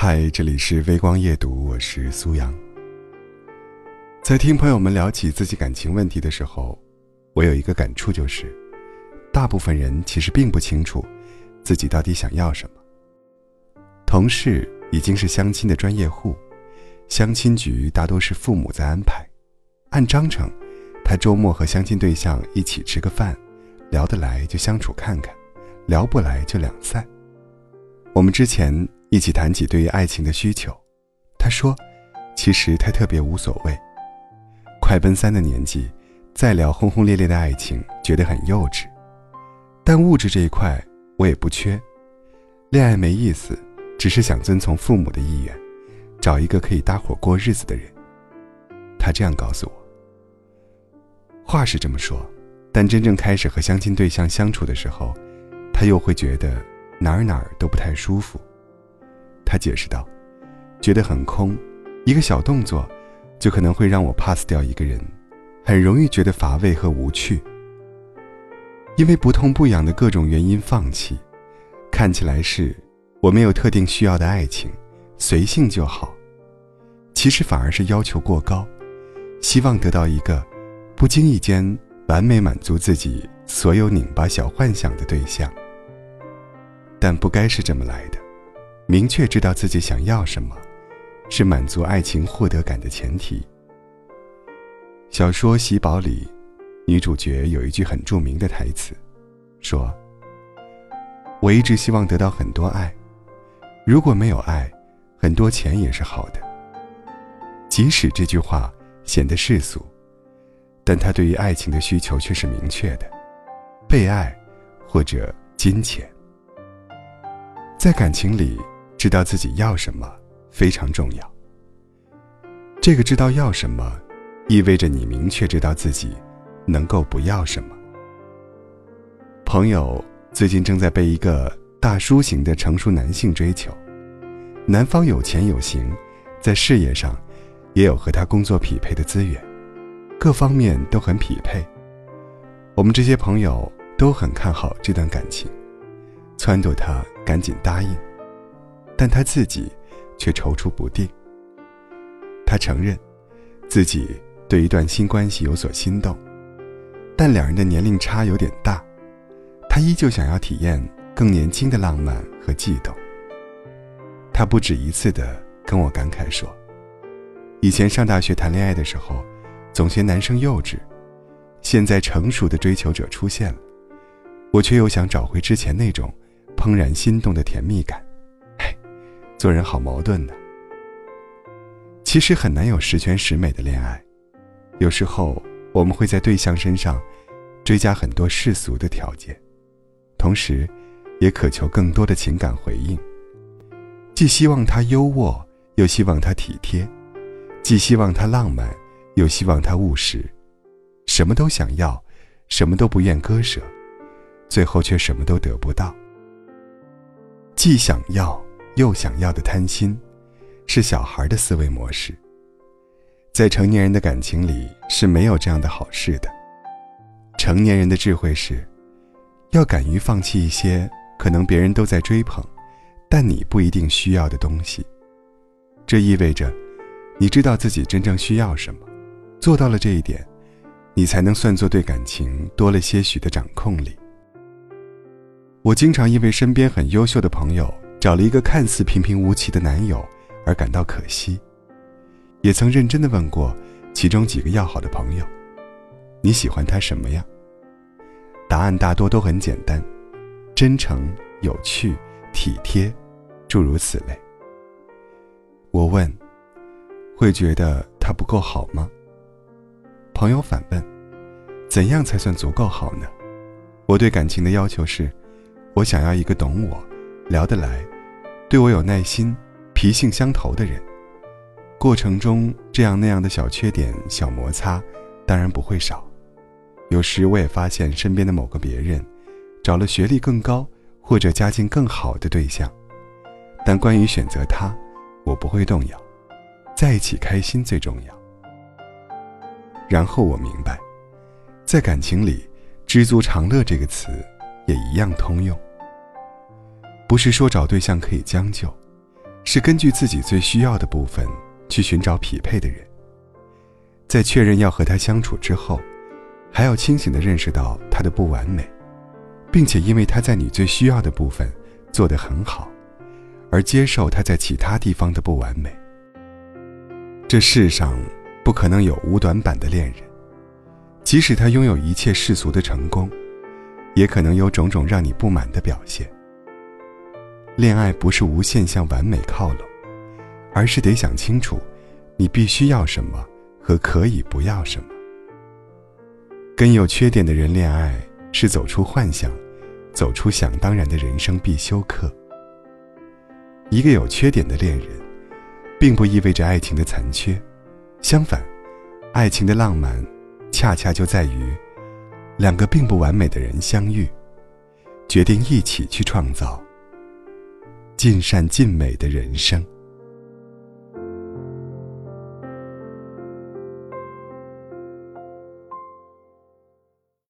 嗨，这里是微光夜读，我是苏阳。在听朋友们聊起自己感情问题的时候，我有一个感触，就是大部分人其实并不清楚自己到底想要什么。同事已经是相亲的专业户，相亲局大多是父母在安排，按章程，他周末和相亲对象一起吃个饭，聊得来就相处看看，聊不来就两散。我们之前。一起谈起对于爱情的需求，他说：“其实他特别无所谓。快奔三的年纪，再聊轰轰烈烈的爱情，觉得很幼稚。但物质这一块，我也不缺。恋爱没意思，只是想遵从父母的意愿，找一个可以搭伙过日子的人。”他这样告诉我。话是这么说，但真正开始和相亲对象相处的时候，他又会觉得哪儿哪儿都不太舒服。他解释道：“觉得很空，一个小动作，就可能会让我 pass 掉一个人，很容易觉得乏味和无趣。因为不痛不痒的各种原因放弃，看起来是我没有特定需要的爱情，随性就好。其实反而是要求过高，希望得到一个不经意间完美满足自己所有拧巴小幻想的对象。但不该是这么来的。”明确知道自己想要什么，是满足爱情获得感的前提。小说《喜宝》里，女主角有一句很著名的台词，说：“我一直希望得到很多爱，如果没有爱，很多钱也是好的。”即使这句话显得世俗，但她对于爱情的需求却是明确的：被爱，或者金钱。在感情里。知道自己要什么非常重要。这个知道要什么，意味着你明确知道自己能够不要什么。朋友最近正在被一个大叔型的成熟男性追求，男方有钱有型，在事业上也有和他工作匹配的资源，各方面都很匹配。我们这些朋友都很看好这段感情，撺掇他赶紧答应。但他自己却踌躇不定。他承认，自己对一段新关系有所心动，但两人的年龄差有点大，他依旧想要体验更年轻的浪漫和悸动。他不止一次的跟我感慨说：“以前上大学谈恋爱的时候，总嫌男生幼稚，现在成熟的追求者出现了，我却又想找回之前那种怦然心动的甜蜜感。”做人好矛盾的。其实很难有十全十美的恋爱，有时候我们会在对象身上追加很多世俗的条件，同时，也渴求更多的情感回应。既希望他优渥，又希望他体贴；既希望他浪漫，又希望他务实。什么都想要，什么都不愿割舍，最后却什么都得不到。既想要。又想要的贪心，是小孩的思维模式。在成年人的感情里是没有这样的好事的。成年人的智慧是，要敢于放弃一些可能别人都在追捧，但你不一定需要的东西。这意味着，你知道自己真正需要什么，做到了这一点，你才能算作对感情多了些许的掌控力。我经常因为身边很优秀的朋友。找了一个看似平平无奇的男友，而感到可惜。也曾认真的问过其中几个要好的朋友：“你喜欢他什么呀？”答案大多都很简单：真诚、有趣、体贴，诸如此类。我问：“会觉得他不够好吗？”朋友反问：“怎样才算足够好呢？”我对感情的要求是：我想要一个懂我。聊得来，对我有耐心、脾性相投的人，过程中这样那样的小缺点、小摩擦，当然不会少。有时我也发现身边的某个别人，找了学历更高或者家境更好的对象，但关于选择他，我不会动摇，在一起开心最重要。然后我明白，在感情里，“知足常乐”这个词也一样通用。不是说找对象可以将就，是根据自己最需要的部分去寻找匹配的人。在确认要和他相处之后，还要清醒地认识到他的不完美，并且因为他在你最需要的部分做得很好，而接受他在其他地方的不完美。这世上不可能有无短板的恋人，即使他拥有一切世俗的成功，也可能有种种让你不满的表现。恋爱不是无限向完美靠拢，而是得想清楚，你必须要什么和可以不要什么。跟有缺点的人恋爱是走出幻想，走出想当然的人生必修课。一个有缺点的恋人，并不意味着爱情的残缺，相反，爱情的浪漫，恰恰就在于两个并不完美的人相遇，决定一起去创造。尽善尽美的人生。